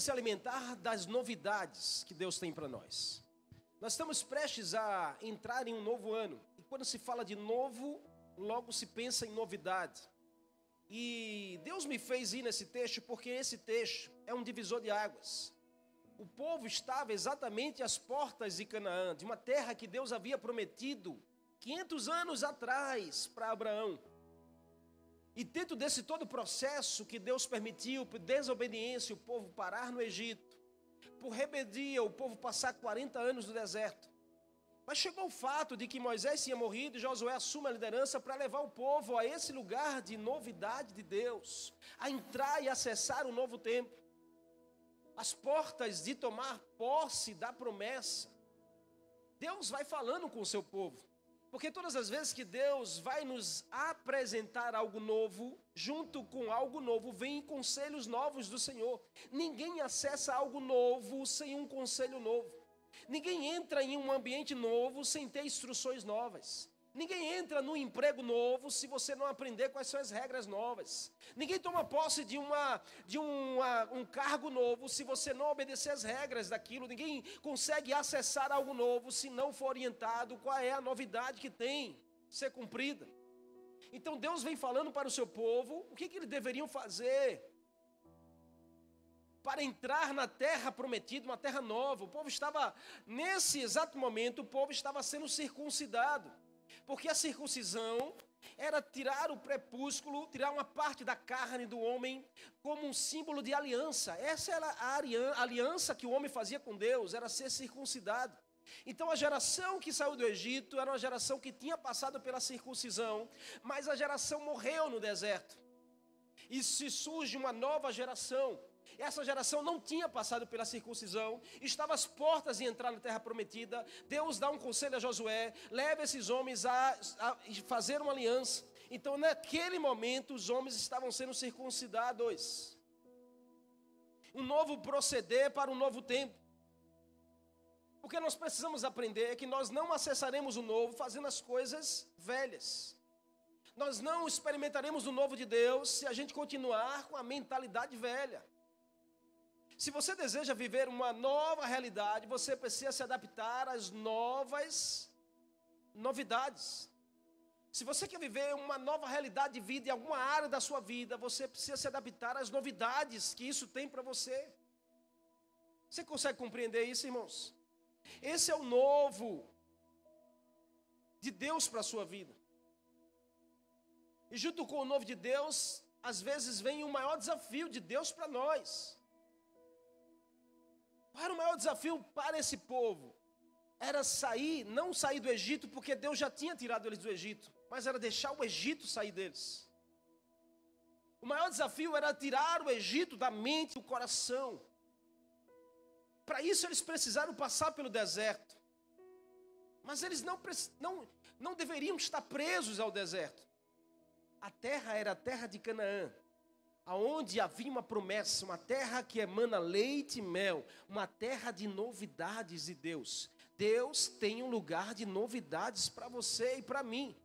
se alimentar das novidades que Deus tem para nós. Nós estamos prestes a entrar em um novo ano. E quando se fala de novo, logo se pensa em novidade. E Deus me fez ir nesse texto porque esse texto é um divisor de águas. O povo estava exatamente às portas de Canaã, de uma terra que Deus havia prometido 500 anos atrás para Abraão. E dentro desse todo processo que Deus permitiu, por desobediência, o povo parar no Egito, por rebeldia, o povo passar 40 anos no deserto. Mas chegou o fato de que Moisés tinha morrido e Josué assume a liderança para levar o povo a esse lugar de novidade de Deus, a entrar e acessar o novo tempo. As portas de tomar posse da promessa. Deus vai falando com o seu povo. Porque todas as vezes que Deus vai nos apresentar algo novo, junto com algo novo, vem conselhos novos do Senhor. Ninguém acessa algo novo sem um conselho novo. Ninguém entra em um ambiente novo sem ter instruções novas. Ninguém entra no emprego novo se você não aprender quais são as regras novas. Ninguém toma posse de, uma, de uma, um cargo novo se você não obedecer as regras daquilo. Ninguém consegue acessar algo novo se não for orientado qual é a novidade que tem ser cumprida. Então Deus vem falando para o seu povo o que, que eles deveriam fazer para entrar na terra prometida, uma terra nova. O povo estava, nesse exato momento, o povo estava sendo circuncidado. Porque a circuncisão era tirar o prepúsculo, tirar uma parte da carne do homem como um símbolo de aliança. Essa era a aliança que o homem fazia com Deus, era ser circuncidado. Então a geração que saiu do Egito era uma geração que tinha passado pela circuncisão, mas a geração morreu no deserto. E se surge uma nova geração essa geração não tinha passado pela circuncisão, estava às portas de entrar na terra prometida. Deus dá um conselho a Josué: leva esses homens a, a fazer uma aliança. Então, naquele momento, os homens estavam sendo circuncidados. Um novo proceder para um novo tempo. Porque nós precisamos aprender que nós não acessaremos o novo fazendo as coisas velhas. Nós não experimentaremos o novo de Deus se a gente continuar com a mentalidade velha. Se você deseja viver uma nova realidade, você precisa se adaptar às novas novidades. Se você quer viver uma nova realidade de vida em alguma área da sua vida, você precisa se adaptar às novidades que isso tem para você. Você consegue compreender isso, irmãos? Esse é o novo de Deus para a sua vida. E junto com o novo de Deus, às vezes vem o maior desafio de Deus para nós. Para o maior desafio para esse povo era sair, não sair do Egito, porque Deus já tinha tirado eles do Egito, mas era deixar o Egito sair deles. O maior desafio era tirar o Egito da mente e do coração. Para isso eles precisaram passar pelo deserto. Mas eles não, não, não deveriam estar presos ao deserto. A terra era a terra de Canaã aonde havia uma promessa, uma terra que emana leite e mel, uma terra de novidades de Deus. Deus tem um lugar de novidades para você e para mim.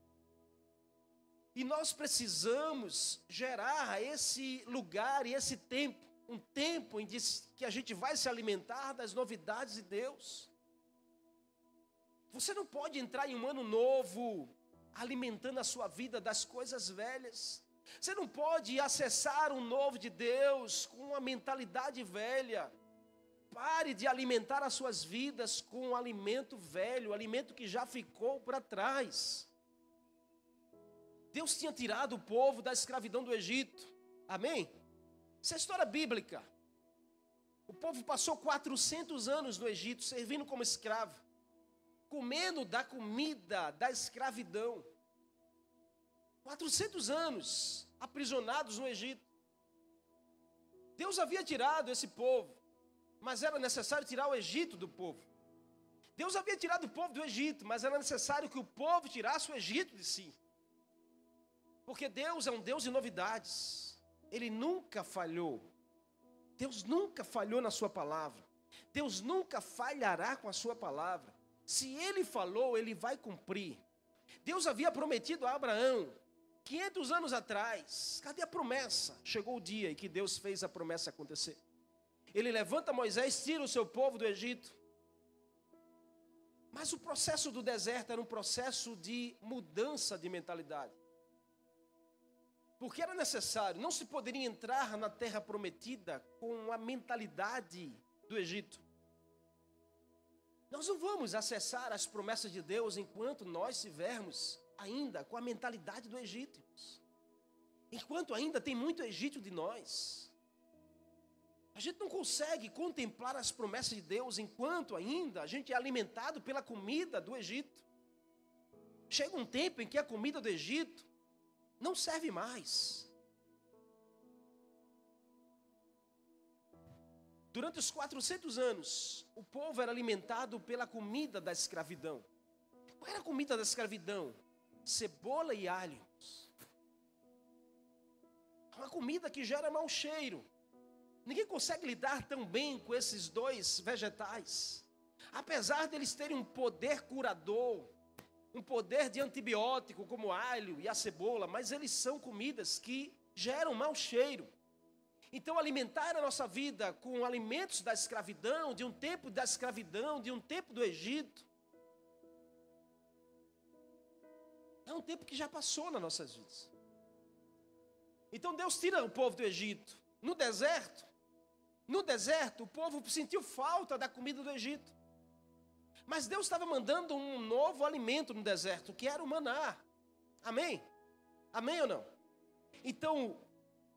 E nós precisamos gerar esse lugar e esse tempo, um tempo em que a gente vai se alimentar das novidades de Deus. Você não pode entrar em um ano novo alimentando a sua vida das coisas velhas. Você não pode acessar o novo de Deus com uma mentalidade velha. Pare de alimentar as suas vidas com um alimento velho, alimento que já ficou para trás. Deus tinha tirado o povo da escravidão do Egito. Amém? Isso é história bíblica. O povo passou 400 anos no Egito servindo como escravo, comendo da comida da escravidão. 400 anos aprisionados no Egito. Deus havia tirado esse povo, mas era necessário tirar o Egito do povo. Deus havia tirado o povo do Egito, mas era necessário que o povo tirasse o Egito de si. Porque Deus é um Deus de novidades. Ele nunca falhou. Deus nunca falhou na sua palavra. Deus nunca falhará com a sua palavra. Se ele falou, ele vai cumprir. Deus havia prometido a Abraão 500 anos atrás, cadê a promessa? Chegou o dia em que Deus fez a promessa acontecer. ele levanta Moisés, tira o seu povo do Egito. Mas o processo do deserto era um processo de mudança de mentalidade. Porque era necessário, não se poderia entrar na terra prometida com a mentalidade do Egito. Nós não vamos acessar as promessas de Deus enquanto nós estivermos ainda com a mentalidade do Egito. Enquanto ainda tem muito Egito de nós. A gente não consegue contemplar as promessas de Deus enquanto ainda a gente é alimentado pela comida do Egito. Chega um tempo em que a comida do Egito não serve mais. Durante os 400 anos, o povo era alimentado pela comida da escravidão. Qual era a comida da escravidão? Cebola e alhos. Uma comida que gera mau cheiro. Ninguém consegue lidar tão bem com esses dois vegetais. Apesar deles terem um poder curador, um poder de antibiótico, como o alho e a cebola, mas eles são comidas que geram mau cheiro. Então, alimentar a nossa vida com alimentos da escravidão, de um tempo da escravidão, de um tempo do Egito, é um tempo que já passou nas nossas vidas. Então, Deus tira o povo do Egito. No deserto, no deserto, o povo sentiu falta da comida do Egito. Mas Deus estava mandando um novo alimento no deserto, que era o maná. Amém? Amém ou não? Então,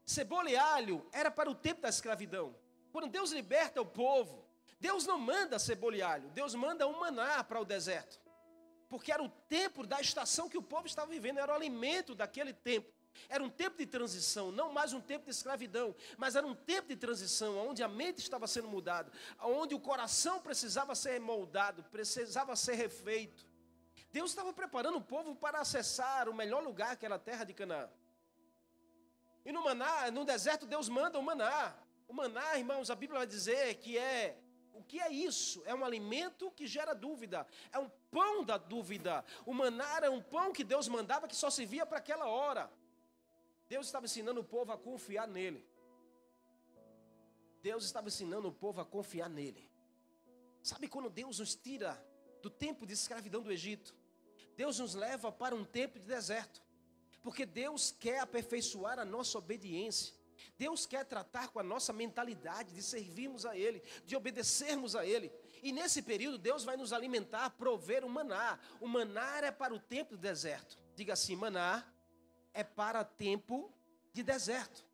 cebola e alho era para o tempo da escravidão. Quando Deus liberta o povo, Deus não manda cebola e alho, Deus manda um maná para o deserto. Porque era o tempo da estação que o povo estava vivendo, era o alimento daquele tempo. Era um tempo de transição, não mais um tempo de escravidão, mas era um tempo de transição, onde a mente estava sendo mudada, onde o coração precisava ser moldado, precisava ser refeito. Deus estava preparando o povo para acessar o melhor lugar, que era a terra de Canaã. E no maná, no deserto, Deus manda o maná. O maná, irmãos, a Bíblia vai dizer que é o que é isso? É um alimento que gera dúvida. É um pão da dúvida. O maná era um pão que Deus mandava que só servia para aquela hora. Deus estava ensinando o povo a confiar nele. Deus estava ensinando o povo a confiar nele. Sabe quando Deus nos tira do tempo de escravidão do Egito? Deus nos leva para um tempo de deserto. Porque Deus quer aperfeiçoar a nossa obediência. Deus quer tratar com a nossa mentalidade de servirmos a Ele, de obedecermos a Ele. E nesse período, Deus vai nos alimentar, prover o maná. O maná é para o tempo do deserto. Diga assim: maná é para tempo de deserto.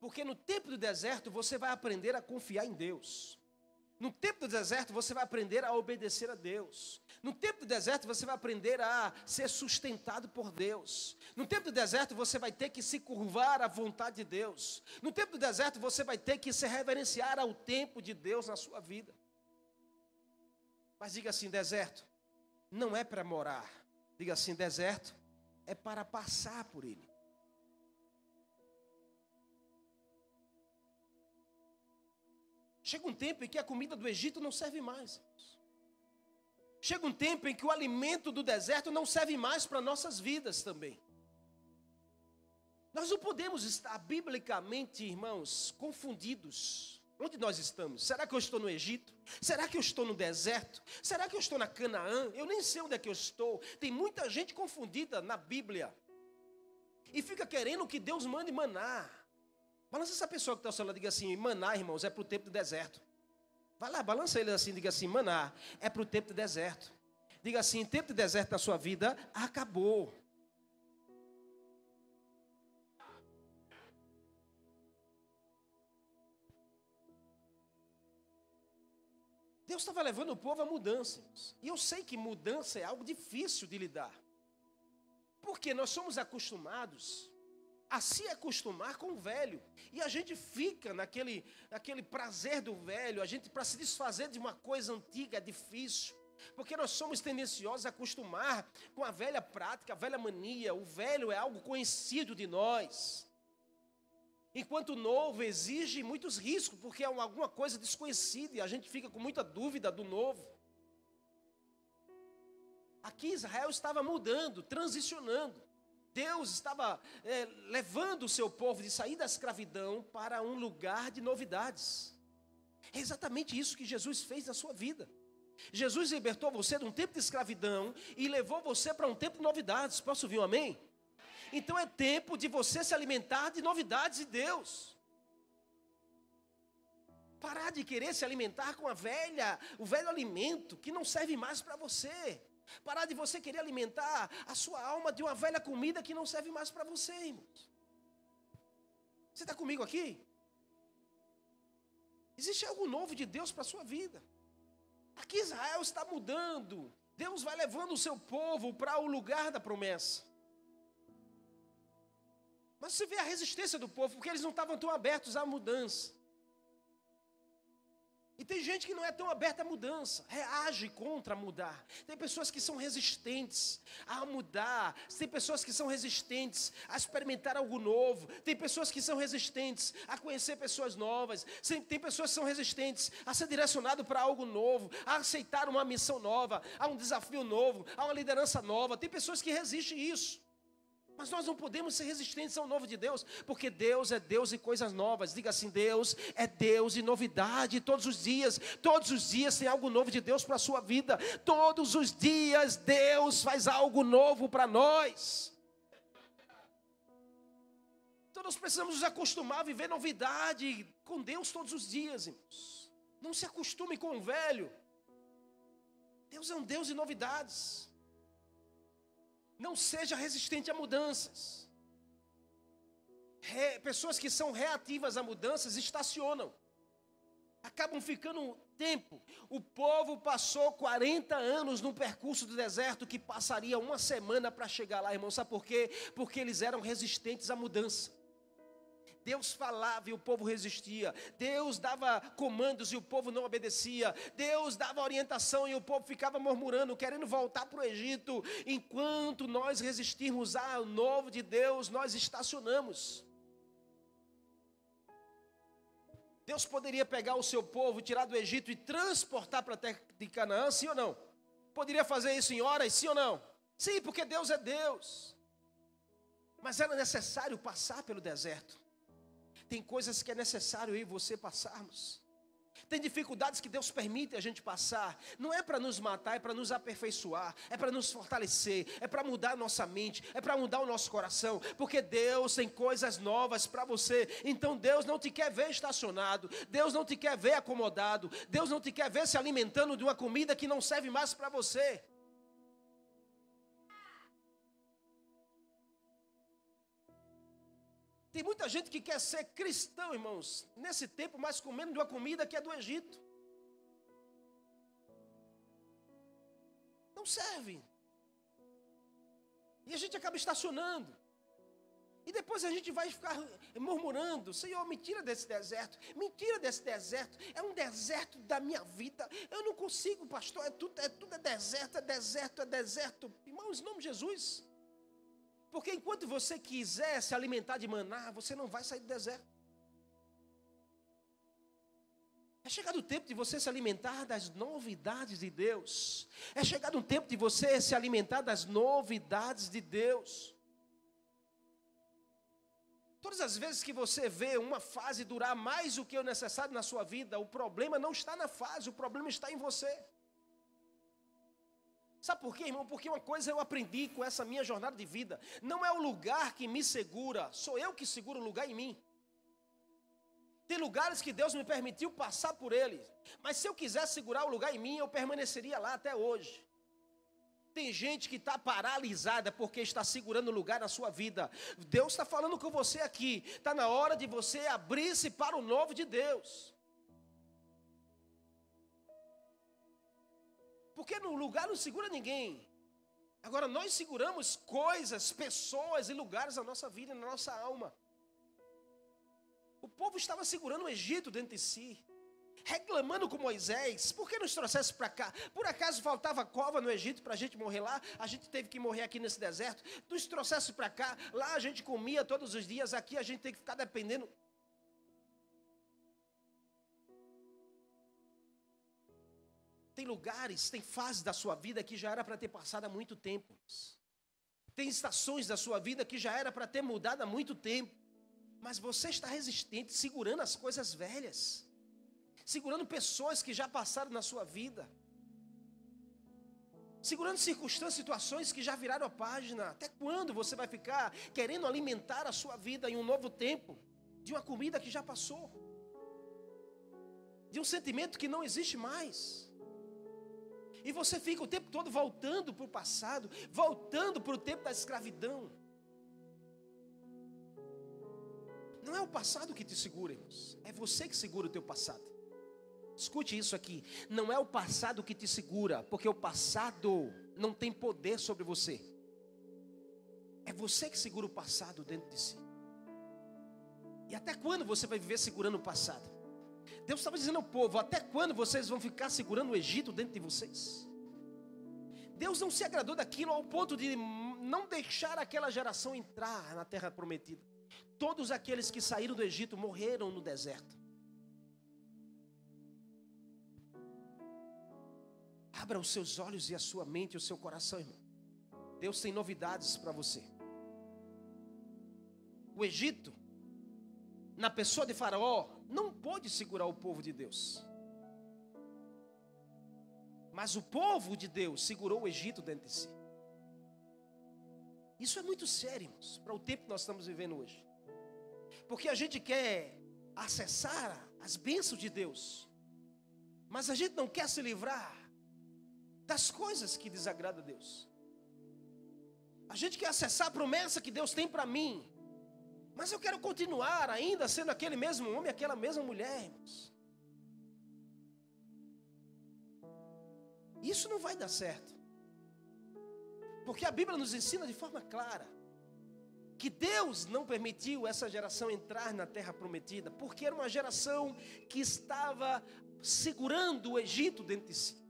Porque no tempo do deserto você vai aprender a confiar em Deus. No tempo do deserto você vai aprender a obedecer a Deus. No tempo do deserto você vai aprender a ser sustentado por Deus. No tempo do deserto você vai ter que se curvar à vontade de Deus. No tempo do deserto você vai ter que se reverenciar ao tempo de Deus na sua vida. Mas diga assim: deserto não é para morar, Diga assim: deserto é para passar por ele. Chega um tempo em que a comida do Egito não serve mais. Chega um tempo em que o alimento do deserto não serve mais para nossas vidas também. Nós não podemos estar biblicamente, irmãos, confundidos Onde nós estamos? Será que eu estou no Egito? Será que eu estou no deserto? Será que eu estou na Canaã? Eu nem sei onde é que eu estou. Tem muita gente confundida na Bíblia. E fica querendo que Deus mande maná. Balança essa pessoa que está ao seu lado e diga assim: maná, irmãos, é para o tempo do deserto. Vai lá, balança ele assim, diga assim: maná, é para o tempo do deserto. Diga assim: tempo de deserto da sua vida acabou. Deus estava levando o povo a mudanças. E eu sei que mudança é algo difícil de lidar. Porque nós somos acostumados a se acostumar com o velho. E a gente fica naquele, naquele prazer do velho, a gente para se desfazer de uma coisa antiga é difícil. Porque nós somos tendenciosos a acostumar com a velha prática, a velha mania. O velho é algo conhecido de nós. Enquanto o novo exige muitos riscos, porque é alguma coisa desconhecida e a gente fica com muita dúvida do novo. Aqui Israel estava mudando, transicionando. Deus estava é, levando o seu povo de sair da escravidão para um lugar de novidades. É exatamente isso que Jesus fez na sua vida. Jesus libertou você de um tempo de escravidão e levou você para um tempo de novidades. Posso ouvir um amém? Então é tempo de você se alimentar de novidades de Deus. Parar de querer se alimentar com a velha, o velho alimento que não serve mais para você. Parar de você querer alimentar a sua alma de uma velha comida que não serve mais para você, irmãos. Você está comigo aqui? Existe algo novo de Deus para a sua vida. Aqui Israel está mudando. Deus vai levando o seu povo para o lugar da promessa. Mas você vê a resistência do povo, porque eles não estavam tão abertos à mudança. E tem gente que não é tão aberta à mudança, reage contra mudar. Tem pessoas que são resistentes a mudar, tem pessoas que são resistentes a experimentar algo novo, tem pessoas que são resistentes a conhecer pessoas novas, tem pessoas que são resistentes a ser direcionado para algo novo, a aceitar uma missão nova, a um desafio novo, a uma liderança nova. Tem pessoas que resistem isso. Mas nós não podemos ser resistentes ao novo de Deus, porque Deus é Deus e coisas novas. Diga assim: Deus é Deus e novidade todos os dias. Todos os dias tem algo novo de Deus para a sua vida. Todos os dias Deus faz algo novo para nós. Então nós precisamos nos acostumar a viver novidade com Deus todos os dias, irmãos. Não se acostume com o velho. Deus é um Deus de novidades. Não seja resistente a mudanças. Re, pessoas que são reativas a mudanças estacionam. Acabam ficando um tempo. O povo passou 40 anos no percurso do deserto que passaria uma semana para chegar lá, irmão. Sabe por quê? Porque eles eram resistentes à mudança. Deus falava e o povo resistia. Deus dava comandos e o povo não obedecia. Deus dava orientação e o povo ficava murmurando, querendo voltar para o Egito. Enquanto nós resistirmos ao novo de Deus, nós estacionamos. Deus poderia pegar o seu povo, tirar do Egito e transportar para a terra de Canaã, sim ou não? Poderia fazer isso em horas, sim ou não? Sim, porque Deus é Deus. Mas era necessário passar pelo deserto. Tem coisas que é necessário eu e você passarmos. Tem dificuldades que Deus permite a gente passar. Não é para nos matar, é para nos aperfeiçoar, é para nos fortalecer, é para mudar a nossa mente, é para mudar o nosso coração. Porque Deus tem coisas novas para você. Então Deus não te quer ver estacionado, Deus não te quer ver acomodado, Deus não te quer ver se alimentando de uma comida que não serve mais para você. Tem muita gente que quer ser cristão, irmãos, nesse tempo, mas comendo de uma comida que é do Egito. Não serve. E a gente acaba estacionando. E depois a gente vai ficar murmurando: Senhor, me tira desse deserto, me tira desse deserto. É um deserto da minha vida. Eu não consigo, pastor. É tudo, é tudo é deserto, é deserto, é deserto. Irmãos, em nome de Jesus. Porque enquanto você quiser se alimentar de maná, você não vai sair do deserto. É chegado o tempo de você se alimentar das novidades de Deus. É chegado o tempo de você se alimentar das novidades de Deus. Todas as vezes que você vê uma fase durar mais do que o necessário na sua vida, o problema não está na fase, o problema está em você. Sabe por quê, irmão? Porque uma coisa eu aprendi com essa minha jornada de vida: não é o lugar que me segura, sou eu que seguro o lugar em mim. Tem lugares que Deus me permitiu passar por eles, mas se eu quisesse segurar o lugar em mim, eu permaneceria lá até hoje. Tem gente que está paralisada porque está segurando o lugar na sua vida. Deus está falando com você aqui. Está na hora de você abrir-se para o novo de Deus. Porque no lugar não segura ninguém. Agora nós seguramos coisas, pessoas e lugares na nossa vida, na nossa alma. O povo estava segurando o Egito dentro de si, reclamando com Moisés, por que nos trouxesse para cá? Por acaso faltava cova no Egito para a gente morrer lá? A gente teve que morrer aqui nesse deserto. Nos trouxesse para cá, lá a gente comia todos os dias, aqui a gente tem que ficar dependendo. Tem lugares, tem fases da sua vida que já era para ter passado há muito tempo. Tem estações da sua vida que já era para ter mudado há muito tempo. Mas você está resistente, segurando as coisas velhas, segurando pessoas que já passaram na sua vida, segurando circunstâncias, situações que já viraram a página. Até quando você vai ficar querendo alimentar a sua vida em um novo tempo, de uma comida que já passou, de um sentimento que não existe mais? E você fica o tempo todo voltando para o passado, voltando para o tempo da escravidão. Não é o passado que te segura, irmãos. É você que segura o teu passado. Escute isso aqui. Não é o passado que te segura, porque o passado não tem poder sobre você. É você que segura o passado dentro de si. E até quando você vai viver segurando o passado? Deus estava dizendo ao povo: até quando vocês vão ficar segurando o Egito dentro de vocês? Deus não se agradou daquilo ao ponto de não deixar aquela geração entrar na terra prometida. Todos aqueles que saíram do Egito morreram no deserto. Abra os seus olhos e a sua mente e o seu coração, irmão. Deus tem novidades para você. O Egito, na pessoa de Faraó, não pôde segurar o povo de Deus. Mas o povo de Deus segurou o Egito dentro de si. Isso é muito sério, irmãos, para o tempo que nós estamos vivendo hoje. Porque a gente quer acessar as bênçãos de Deus, mas a gente não quer se livrar das coisas que desagradam a Deus. A gente quer acessar a promessa que Deus tem para mim, mas eu quero continuar ainda sendo aquele mesmo homem, aquela mesma mulher, irmãos. Isso não vai dar certo. Porque a Bíblia nos ensina de forma clara que Deus não permitiu essa geração entrar na terra prometida, porque era uma geração que estava segurando o Egito dentro de si.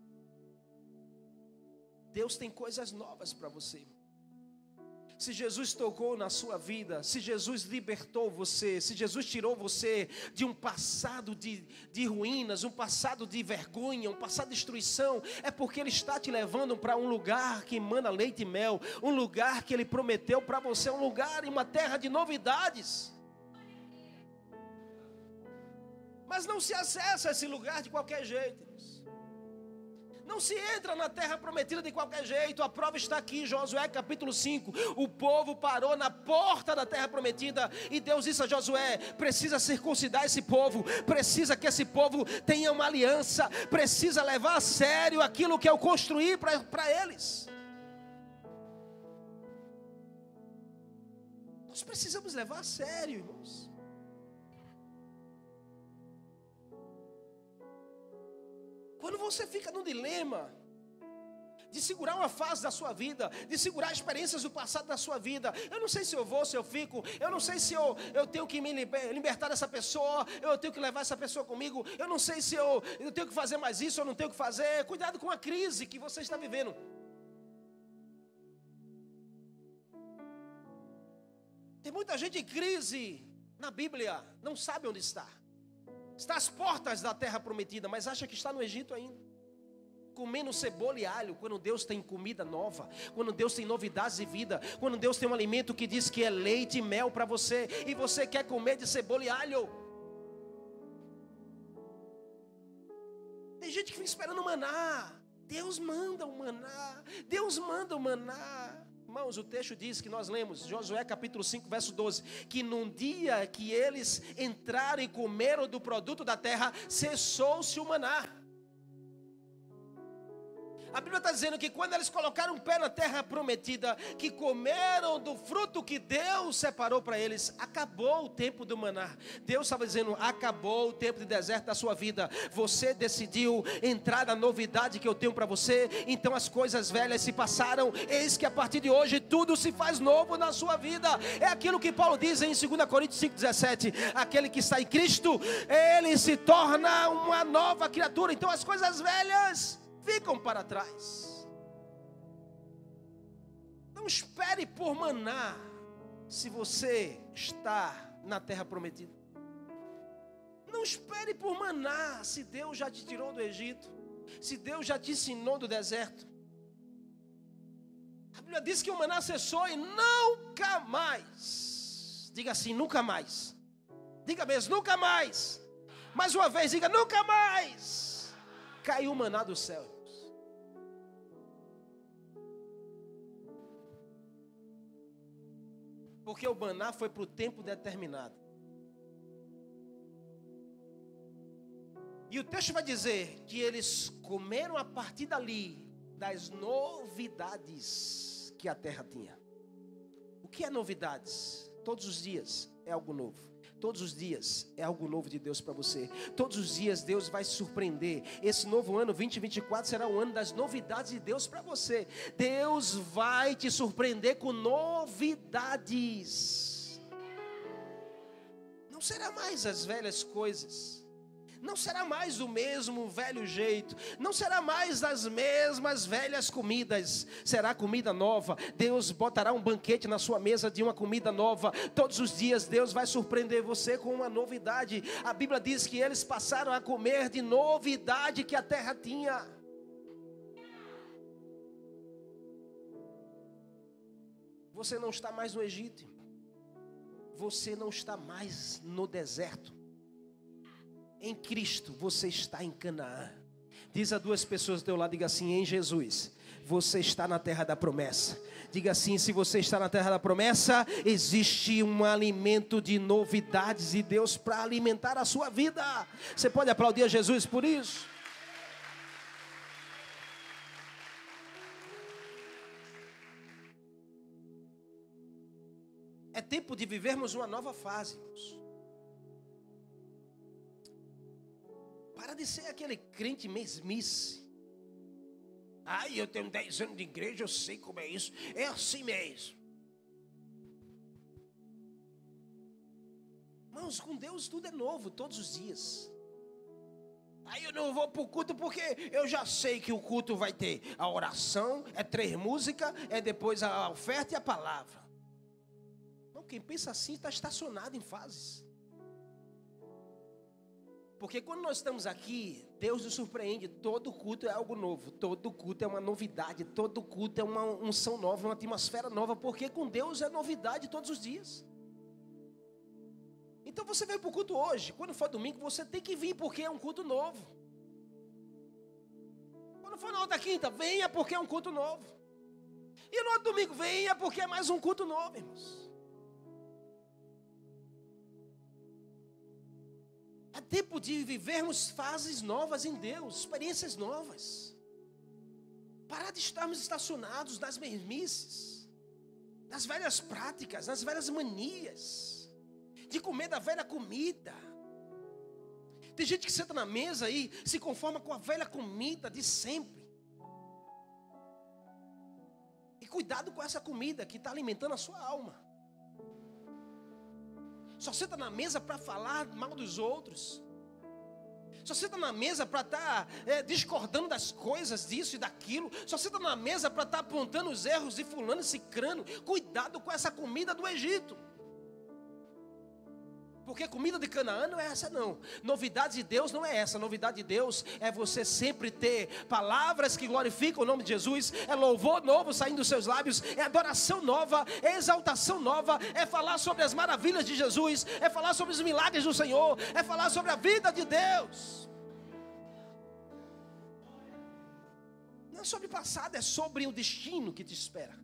Deus tem coisas novas para você se Jesus tocou na sua vida, se Jesus libertou você, se Jesus tirou você de um passado de, de ruínas, um passado de vergonha, um passado de destruição, é porque Ele está te levando para um lugar que emana leite e mel, um lugar que Ele prometeu para você, um lugar em uma terra de novidades. Mas não se acessa esse lugar de qualquer jeito. Não se entra na terra prometida de qualquer jeito. A prova está aqui, Josué capítulo 5. O povo parou na porta da terra prometida e Deus disse a Josué: precisa circuncidar esse povo, precisa que esse povo tenha uma aliança, precisa levar a sério aquilo que eu construí para eles. Nós precisamos levar a sério, irmãos. Você fica no dilema de segurar uma fase da sua vida, de segurar experiências do passado da sua vida. Eu não sei se eu vou, se eu fico, eu não sei se eu, eu tenho que me libertar dessa pessoa, eu tenho que levar essa pessoa comigo, eu não sei se eu, eu tenho que fazer mais isso, eu não tenho que fazer. Cuidado com a crise que você está vivendo. Tem muita gente em crise na Bíblia, não sabe onde está está às portas da terra prometida, mas acha que está no Egito ainda. Comendo cebola e alho, quando Deus tem comida nova, quando Deus tem novidades de vida, quando Deus tem um alimento que diz que é leite e mel para você, e você quer comer de cebola e alho. Tem gente que fica esperando maná. Deus manda o maná. Deus manda o maná. Irmãos, o texto diz que nós lemos, Josué capítulo 5, verso 12, que num dia que eles entraram e comeram do produto da terra, cessou-se o maná. A Bíblia está dizendo que quando eles colocaram o pé na terra prometida, que comeram do fruto que Deus separou para eles, acabou o tempo do maná. Deus estava dizendo: acabou o tempo de deserto da sua vida. Você decidiu entrar na novidade que eu tenho para você, então as coisas velhas se passaram. Eis que a partir de hoje tudo se faz novo na sua vida. É aquilo que Paulo diz em 2 Coríntios 5,17: aquele que está em Cristo, ele se torna uma nova criatura. Então as coisas velhas ficam para trás. Não espere por maná se você está na terra prometida. Não espere por maná se Deus já te tirou do Egito, se Deus já te ensinou do deserto. A Bíblia diz que o maná cessou e nunca mais. Diga assim, nunca mais. Diga mesmo, nunca mais. Mais uma vez, diga, nunca mais. Caiu o maná do céu. Porque o maná foi para o tempo determinado. E o texto vai dizer que eles comeram a partir dali das novidades que a terra tinha. O que é novidades? Todos os dias é algo novo. Todos os dias é algo novo de Deus para você. Todos os dias Deus vai surpreender. Esse novo ano 2024 será o ano das novidades de Deus para você. Deus vai te surpreender com novidades. Não será mais as velhas coisas não será mais o mesmo velho jeito, não será mais as mesmas velhas comidas, será comida nova. Deus botará um banquete na sua mesa de uma comida nova. Todos os dias Deus vai surpreender você com uma novidade. A Bíblia diz que eles passaram a comer de novidade que a terra tinha. Você não está mais no Egito, você não está mais no deserto. Em Cristo você está em Canaã. Diz a duas pessoas do teu lado, diga assim: em Jesus, você está na terra da promessa. Diga assim: se você está na terra da promessa, existe um alimento de novidades de Deus para alimentar a sua vida. Você pode aplaudir a Jesus por isso? É tempo de vivermos uma nova fase, irmãos. De ser aquele crente mesmice. Ai, eu tenho 10 anos de igreja, eu sei como é isso. É assim mesmo. Irmãos, com Deus tudo é novo, todos os dias. Aí eu não vou para o culto porque eu já sei que o culto vai ter a oração, é três músicas, é depois a oferta e a palavra. Não, quem pensa assim está estacionado em fases. Porque quando nós estamos aqui, Deus nos surpreende. Todo culto é algo novo, todo culto é uma novidade, todo culto é uma unção nova, uma atmosfera nova, porque com Deus é novidade todos os dias. Então você veio para o culto hoje, quando for domingo, você tem que vir porque é um culto novo. Quando for na outra quinta, venha porque é um culto novo. E no outro domingo, venha porque é mais um culto novo, irmãos. É tempo de vivermos fases novas em Deus, experiências novas. Parar de estarmos estacionados nas mesmices, nas velhas práticas, nas velhas manias, de comer da velha comida. Tem gente que senta na mesa e se conforma com a velha comida de sempre. E cuidado com essa comida que está alimentando a sua alma só senta na mesa para falar mal dos outros. Só senta na mesa para estar tá, é, discordando das coisas, disso e daquilo. Só senta na mesa para estar tá apontando os erros de fulano e cicrano. Cuidado com essa comida do Egito. Porque comida de Canaã não é essa, não. Novidade de Deus não é essa. Novidade de Deus é você sempre ter palavras que glorificam o nome de Jesus. É louvor novo saindo dos seus lábios. É adoração nova. É exaltação nova. É falar sobre as maravilhas de Jesus. É falar sobre os milagres do Senhor. É falar sobre a vida de Deus. Não é sobre o passado, é sobre o destino que te espera.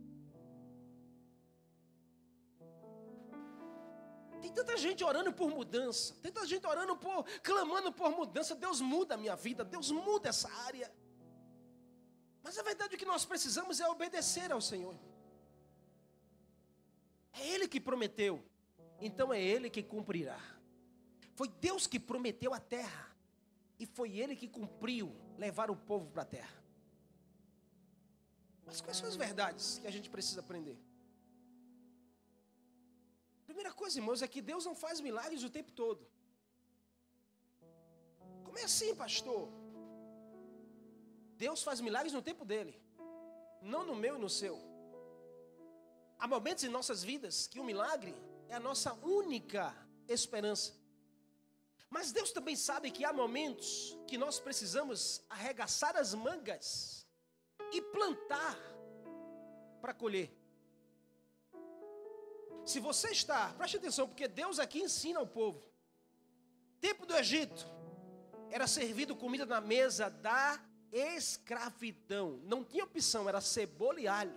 Tem tanta gente orando por mudança, tem tanta gente orando por, clamando por mudança. Deus muda a minha vida, Deus muda essa área. Mas a verdade é que nós precisamos é obedecer ao Senhor. É Ele que prometeu, então é Ele que cumprirá. Foi Deus que prometeu a terra, e foi Ele que cumpriu levar o povo para a terra. Mas quais são as verdades que a gente precisa aprender? Primeira coisa, irmãos, é que Deus não faz milagres o tempo todo. Como é assim, pastor? Deus faz milagres no tempo dele, não no meu e no seu. Há momentos em nossas vidas que o milagre é a nossa única esperança. Mas Deus também sabe que há momentos que nós precisamos arregaçar as mangas e plantar para colher. Se você está, preste atenção, porque Deus aqui ensina ao povo. Tempo do Egito era servido comida na mesa da escravidão. Não tinha opção, era cebola e alho.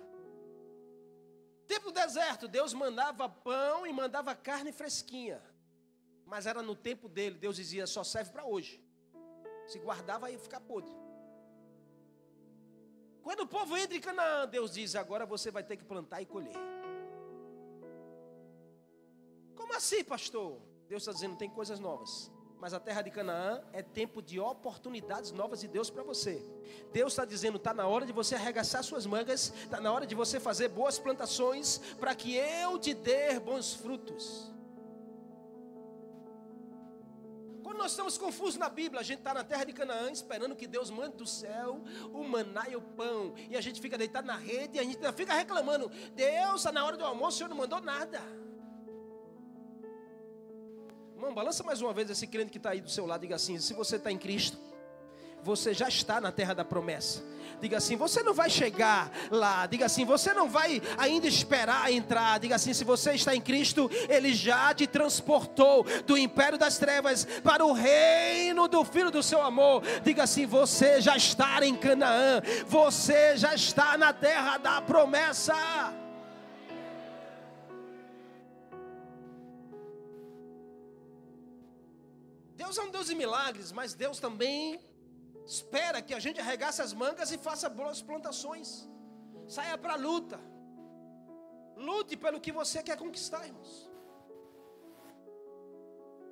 Tempo do deserto, Deus mandava pão e mandava carne fresquinha. Mas era no tempo dele, Deus dizia, só serve para hoje. Se guardava, ia ficar podre. Quando o povo entra em Canaã, Deus diz: agora você vai ter que plantar e colher. Assim, pastor? Deus está dizendo: tem coisas novas. Mas a terra de Canaã é tempo de oportunidades novas de Deus para você. Deus está dizendo: está na hora de você arregaçar suas mangas, está na hora de você fazer boas plantações, para que eu te dê bons frutos. Quando nós estamos confusos na Bíblia, a gente está na terra de Canaã esperando que Deus mande do céu o maná e o pão, e a gente fica deitado na rede e a gente fica reclamando: Deus, está na hora do almoço, o Senhor não mandou nada. Irmão, balança mais uma vez esse crente que está aí do seu lado. Diga assim: se você está em Cristo, você já está na terra da promessa. Diga assim: você não vai chegar lá. Diga assim: você não vai ainda esperar entrar. Diga assim: se você está em Cristo, Ele já te transportou do império das trevas para o reino do Filho do seu amor. Diga assim: você já está em Canaã. Você já está na terra da promessa. Deus é um Deus de milagres, mas Deus também espera que a gente arregace as mangas e faça boas plantações. Saia para a luta. Lute pelo que você quer conquistar, irmãos.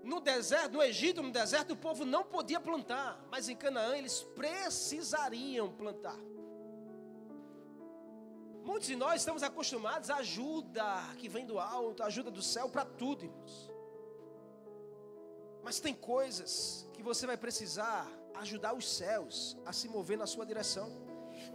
No deserto, no Egito, no deserto, o povo não podia plantar, mas em Canaã eles precisariam plantar. Muitos de nós estamos acostumados à ajuda que vem do alto, a ajuda do céu para tudo, irmãos. Mas tem coisas que você vai precisar ajudar os céus a se mover na sua direção.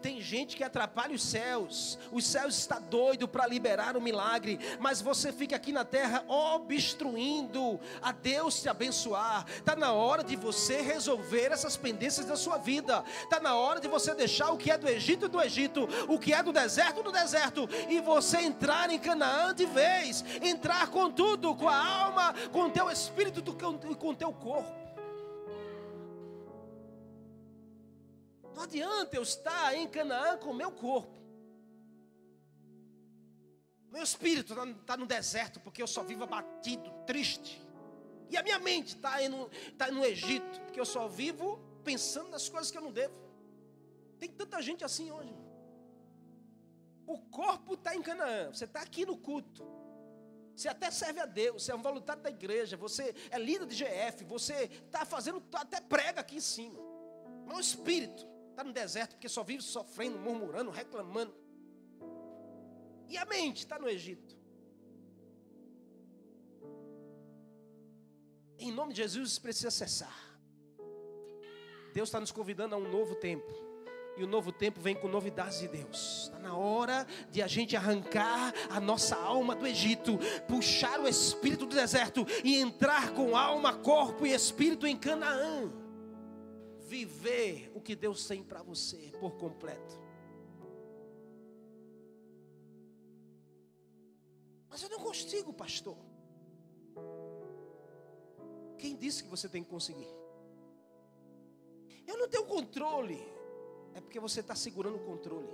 Tem gente que atrapalha os céus. Os céus está doido para liberar o milagre, mas você fica aqui na terra obstruindo a Deus te abençoar. Tá na hora de você resolver essas pendências da sua vida. Tá na hora de você deixar o que é do Egito do Egito, o que é do deserto do deserto e você entrar em Canaã de vez, entrar com tudo, com a alma, com teu espírito e com teu corpo. Não adianta eu estar em Canaã com o meu corpo. Meu espírito está tá no deserto porque eu só vivo abatido, triste. E a minha mente está tá no Egito porque eu só vivo pensando nas coisas que eu não devo. Tem tanta gente assim hoje. O corpo está em Canaã. Você está aqui no culto. Você até serve a Deus. Você é um voluntário da igreja. Você é líder de GF. Você está fazendo até prega aqui em cima. Mas o espírito Está no deserto porque só vive sofrendo, murmurando, reclamando. E a mente está no Egito. Em nome de Jesus, isso precisa cessar. Deus está nos convidando a um novo tempo. E o novo tempo vem com novidades de Deus. Está na hora de a gente arrancar a nossa alma do Egito, puxar o espírito do deserto e entrar com alma, corpo e espírito em Canaã viver o que Deus tem para você por completo. Mas eu não consigo, pastor. Quem disse que você tem que conseguir? Eu não tenho controle. É porque você está segurando o controle.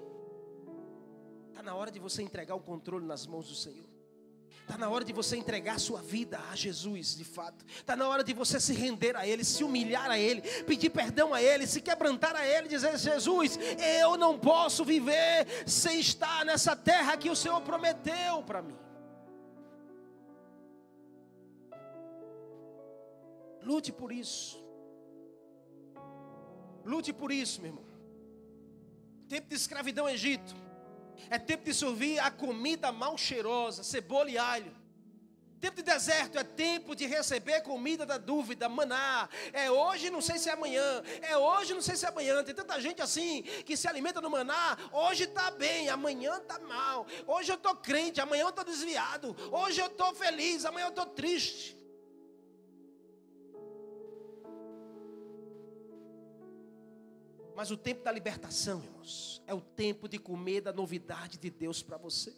Está na hora de você entregar o controle nas mãos do Senhor. Está na hora de você entregar a sua vida a Jesus, de fato. Está na hora de você se render a Ele, se humilhar a Ele, pedir perdão a Ele, se quebrantar a Ele, dizer: Jesus, eu não posso viver sem estar nessa terra que o Senhor prometeu para mim. Lute por isso. Lute por isso, meu irmão. Tempo de escravidão Egito é tempo de servir a comida mal cheirosa, cebola e alho. Tempo de deserto é tempo de receber comida da dúvida, maná. É hoje, não sei se é amanhã. É hoje, não sei se é amanhã. Tem tanta gente assim que se alimenta no maná. Hoje está bem, amanhã está mal. Hoje eu estou crente, amanhã eu estou desviado. Hoje eu estou feliz, amanhã eu estou triste. Mas o tempo da libertação, irmãos, É o tempo de comer da novidade de Deus para você.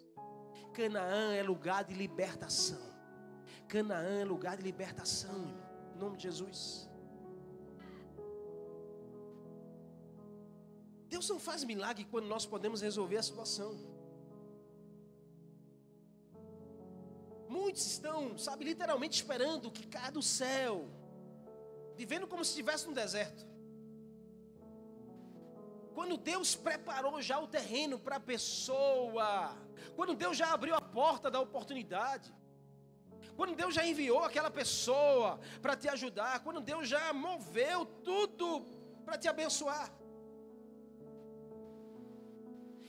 Canaã é lugar de libertação. Canaã é lugar de libertação, irmão. Em nome de Jesus. Deus não faz milagre quando nós podemos resolver a situação. Muitos estão, sabe, literalmente esperando que caia do céu, vivendo como se estivesse no deserto. Quando Deus preparou já o terreno para a pessoa, quando Deus já abriu a porta da oportunidade, quando Deus já enviou aquela pessoa para te ajudar, quando Deus já moveu tudo para te abençoar.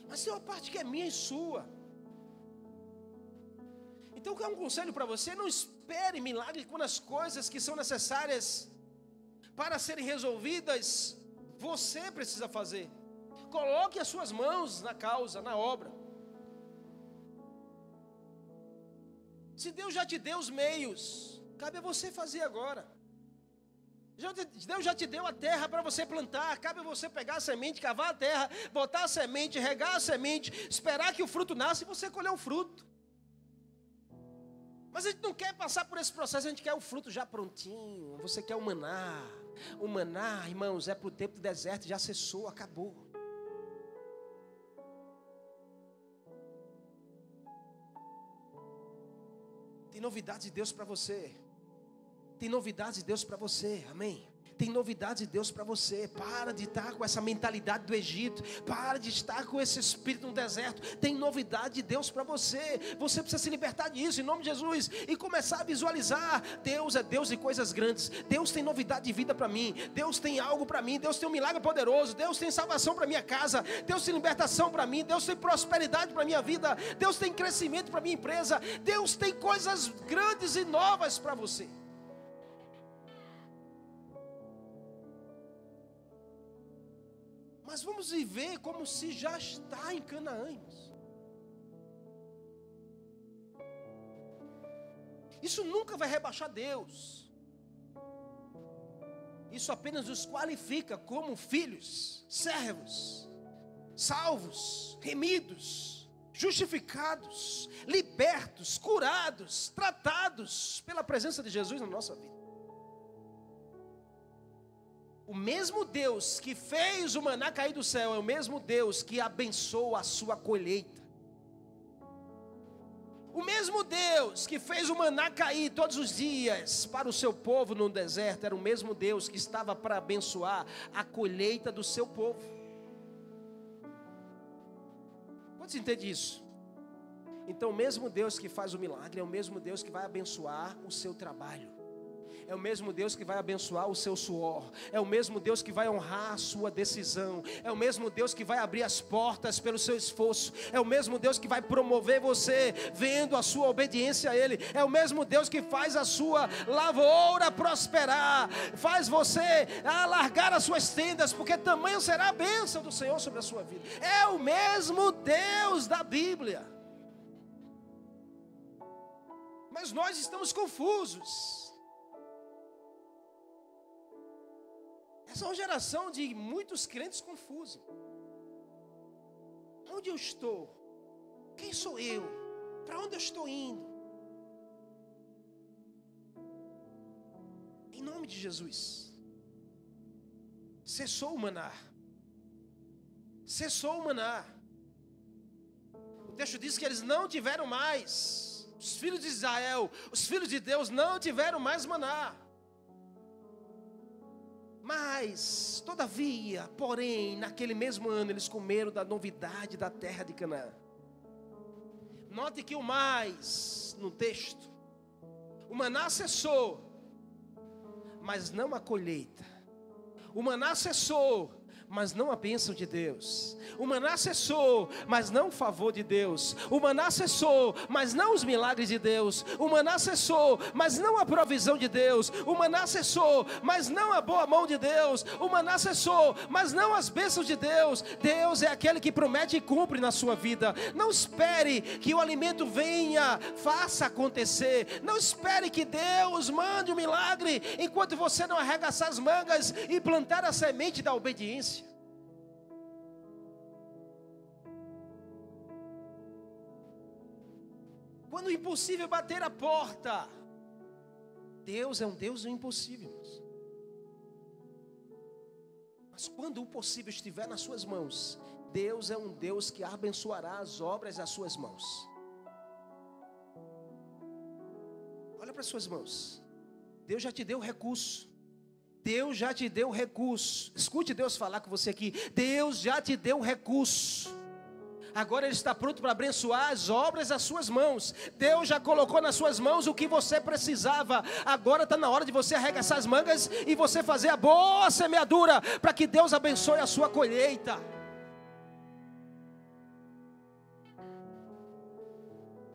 Mas tem uma parte que é minha e sua. Então, quer um conselho para você? Não espere milagre quando as coisas que são necessárias para serem resolvidas, você precisa fazer. Coloque as suas mãos na causa, na obra. Se Deus já te deu os meios, cabe a você fazer agora. Deus já te deu a terra para você plantar, cabe a você pegar a semente, cavar a terra, botar a semente, regar a semente, esperar que o fruto nasça e você colher o fruto. Mas a gente não quer passar por esse processo, a gente quer o fruto já prontinho. Você quer o maná. O maná, irmãos, é para o tempo do deserto, já cessou, acabou. Tem novidade de Deus para você. Tem novidades de Deus para você, amém? Tem novidades de Deus para você. Para de estar com essa mentalidade do Egito. Para de estar com esse espírito no deserto. Tem novidade de Deus para você. Você precisa se libertar disso em nome de Jesus e começar a visualizar. Deus é Deus de coisas grandes. Deus tem novidade de vida para mim. Deus tem algo para mim. Deus tem um milagre poderoso. Deus tem salvação para minha casa. Deus tem libertação para mim. Deus tem prosperidade para minha vida. Deus tem crescimento para minha empresa. Deus tem coisas grandes e novas para você. Viver como se já está em Canaã. Isso nunca vai rebaixar Deus. Isso apenas nos qualifica como filhos, servos, salvos, remidos, justificados, libertos, curados, tratados pela presença de Jesus na nossa vida. O mesmo Deus que fez o maná cair do céu é o mesmo Deus que abençoa a sua colheita. O mesmo Deus que fez o maná cair todos os dias para o seu povo no deserto, era o mesmo Deus que estava para abençoar a colheita do seu povo. Quantos entendem isso? Então, o mesmo Deus que faz o milagre é o mesmo Deus que vai abençoar o seu trabalho. É o mesmo Deus que vai abençoar o seu suor. É o mesmo Deus que vai honrar a sua decisão. É o mesmo Deus que vai abrir as portas pelo seu esforço. É o mesmo Deus que vai promover você vendo a sua obediência a Ele. É o mesmo Deus que faz a sua lavoura prosperar. Faz você alargar as suas tendas, porque tamanho será a bênção do Senhor sobre a sua vida. É o mesmo Deus da Bíblia. Mas nós estamos confusos. Essa é uma geração de muitos crentes confusos. Onde eu estou? Quem sou eu? Para onde eu estou indo? Em nome de Jesus. Cessou o maná. Cessou o maná. O texto diz que eles não tiveram mais. Os filhos de Israel, os filhos de Deus não tiveram mais maná. Mas, todavia, porém, naquele mesmo ano eles comeram da novidade da terra de Canaã. Note que o mais no texto, o maná cessou, mas não a colheita. O maná cessou, mas não a bênção de Deus. O maná cessou, mas não o favor de Deus. O maná cessou, mas não os milagres de Deus. O maná cessou, mas não a provisão de Deus. O maná cessou, mas não a boa mão de Deus. O maná cessou, mas não as bênçãos de Deus. Deus é aquele que promete e cumpre na sua vida. Não espere que o alimento venha, faça acontecer. Não espere que Deus mande um milagre enquanto você não arregaçar as mangas e plantar a semente da obediência. Quando o impossível bater a porta, Deus é um Deus do impossível. Mas quando o possível estiver nas suas mãos, Deus é um Deus que abençoará as obras das suas mãos. Olha para as suas mãos. Deus já te deu recurso. Deus já te deu recurso. Escute Deus falar com você aqui. Deus já te deu recurso. Agora Ele está pronto para abençoar as obras das suas mãos. Deus já colocou nas suas mãos o que você precisava. Agora está na hora de você arregaçar as mangas e você fazer a boa semeadura para que Deus abençoe a sua colheita.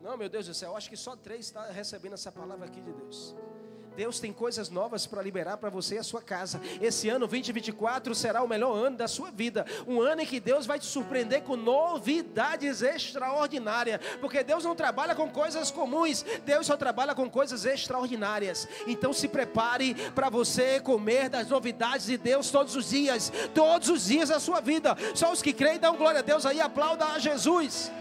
Não, meu Deus do céu, eu acho que só três está recebendo essa palavra aqui de Deus. Deus tem coisas novas para liberar para você e a sua casa. Esse ano 2024 será o melhor ano da sua vida. Um ano em que Deus vai te surpreender com novidades extraordinárias. Porque Deus não trabalha com coisas comuns, Deus só trabalha com coisas extraordinárias. Então se prepare para você comer das novidades de Deus todos os dias, todos os dias da sua vida. Só os que creem dão glória a Deus aí, aplauda a Jesus.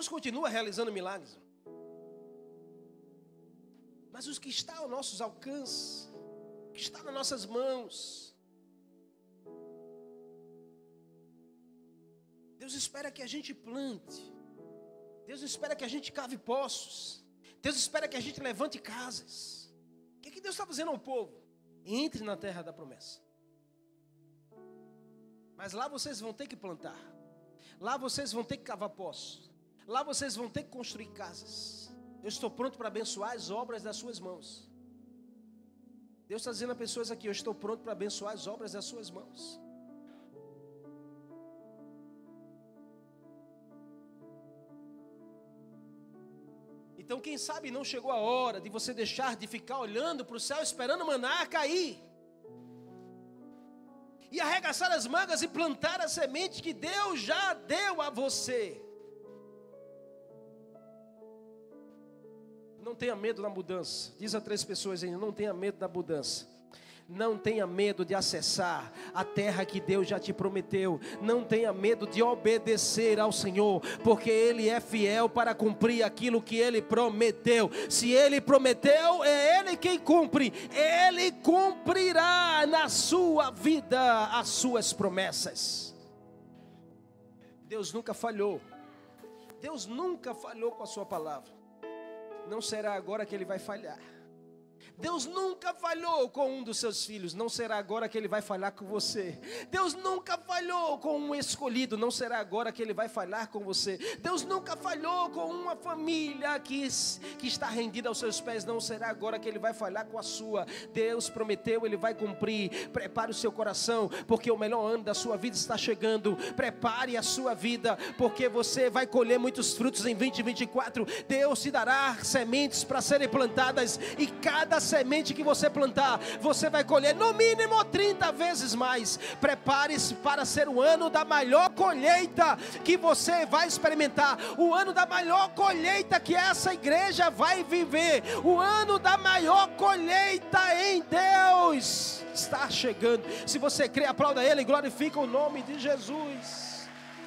Deus continua realizando milagres. Mas os que aos nossos alcances, que está nas nossas mãos, Deus espera que a gente plante. Deus espera que a gente cave poços. Deus espera que a gente levante casas. O que, que Deus está fazendo ao povo? Entre na terra da promessa. Mas lá vocês vão ter que plantar. Lá vocês vão ter que cavar poços. Lá vocês vão ter que construir casas. Eu estou pronto para abençoar as obras das suas mãos. Deus está dizendo a pessoas aqui: Eu estou pronto para abençoar as obras das suas mãos. Então, quem sabe não chegou a hora de você deixar de ficar olhando para o céu esperando maná cair. E arregaçar as mangas e plantar a semente que Deus já deu a você. Não tenha medo da mudança. Diz a três pessoas ainda: não tenha medo da mudança. Não tenha medo de acessar a terra que Deus já te prometeu. Não tenha medo de obedecer ao Senhor, porque Ele é fiel para cumprir aquilo que Ele prometeu. Se Ele prometeu, é Ele quem cumpre. Ele cumprirá na sua vida as suas promessas. Deus nunca falhou. Deus nunca falhou com a sua palavra não será agora que ele vai falhar. Deus nunca falhou com um dos seus filhos, não será agora que ele vai falhar com você. Deus nunca falhou com um escolhido, não será agora que ele vai falhar com você. Deus nunca falhou com uma família que, que está rendida aos seus pés, não será agora que ele vai falhar com a sua. Deus prometeu, ele vai cumprir. Prepare o seu coração, porque o melhor ano da sua vida está chegando. Prepare a sua vida, porque você vai colher muitos frutos em 2024. Deus te dará sementes para serem plantadas e cada semente que você plantar, você vai colher no mínimo 30 vezes mais. Prepare-se para ser o ano da maior colheita que você vai experimentar, o ano da maior colheita que essa igreja vai viver, o ano da maior colheita em Deus está chegando. Se você crê, aplauda Ele e glorifica o nome de Jesus.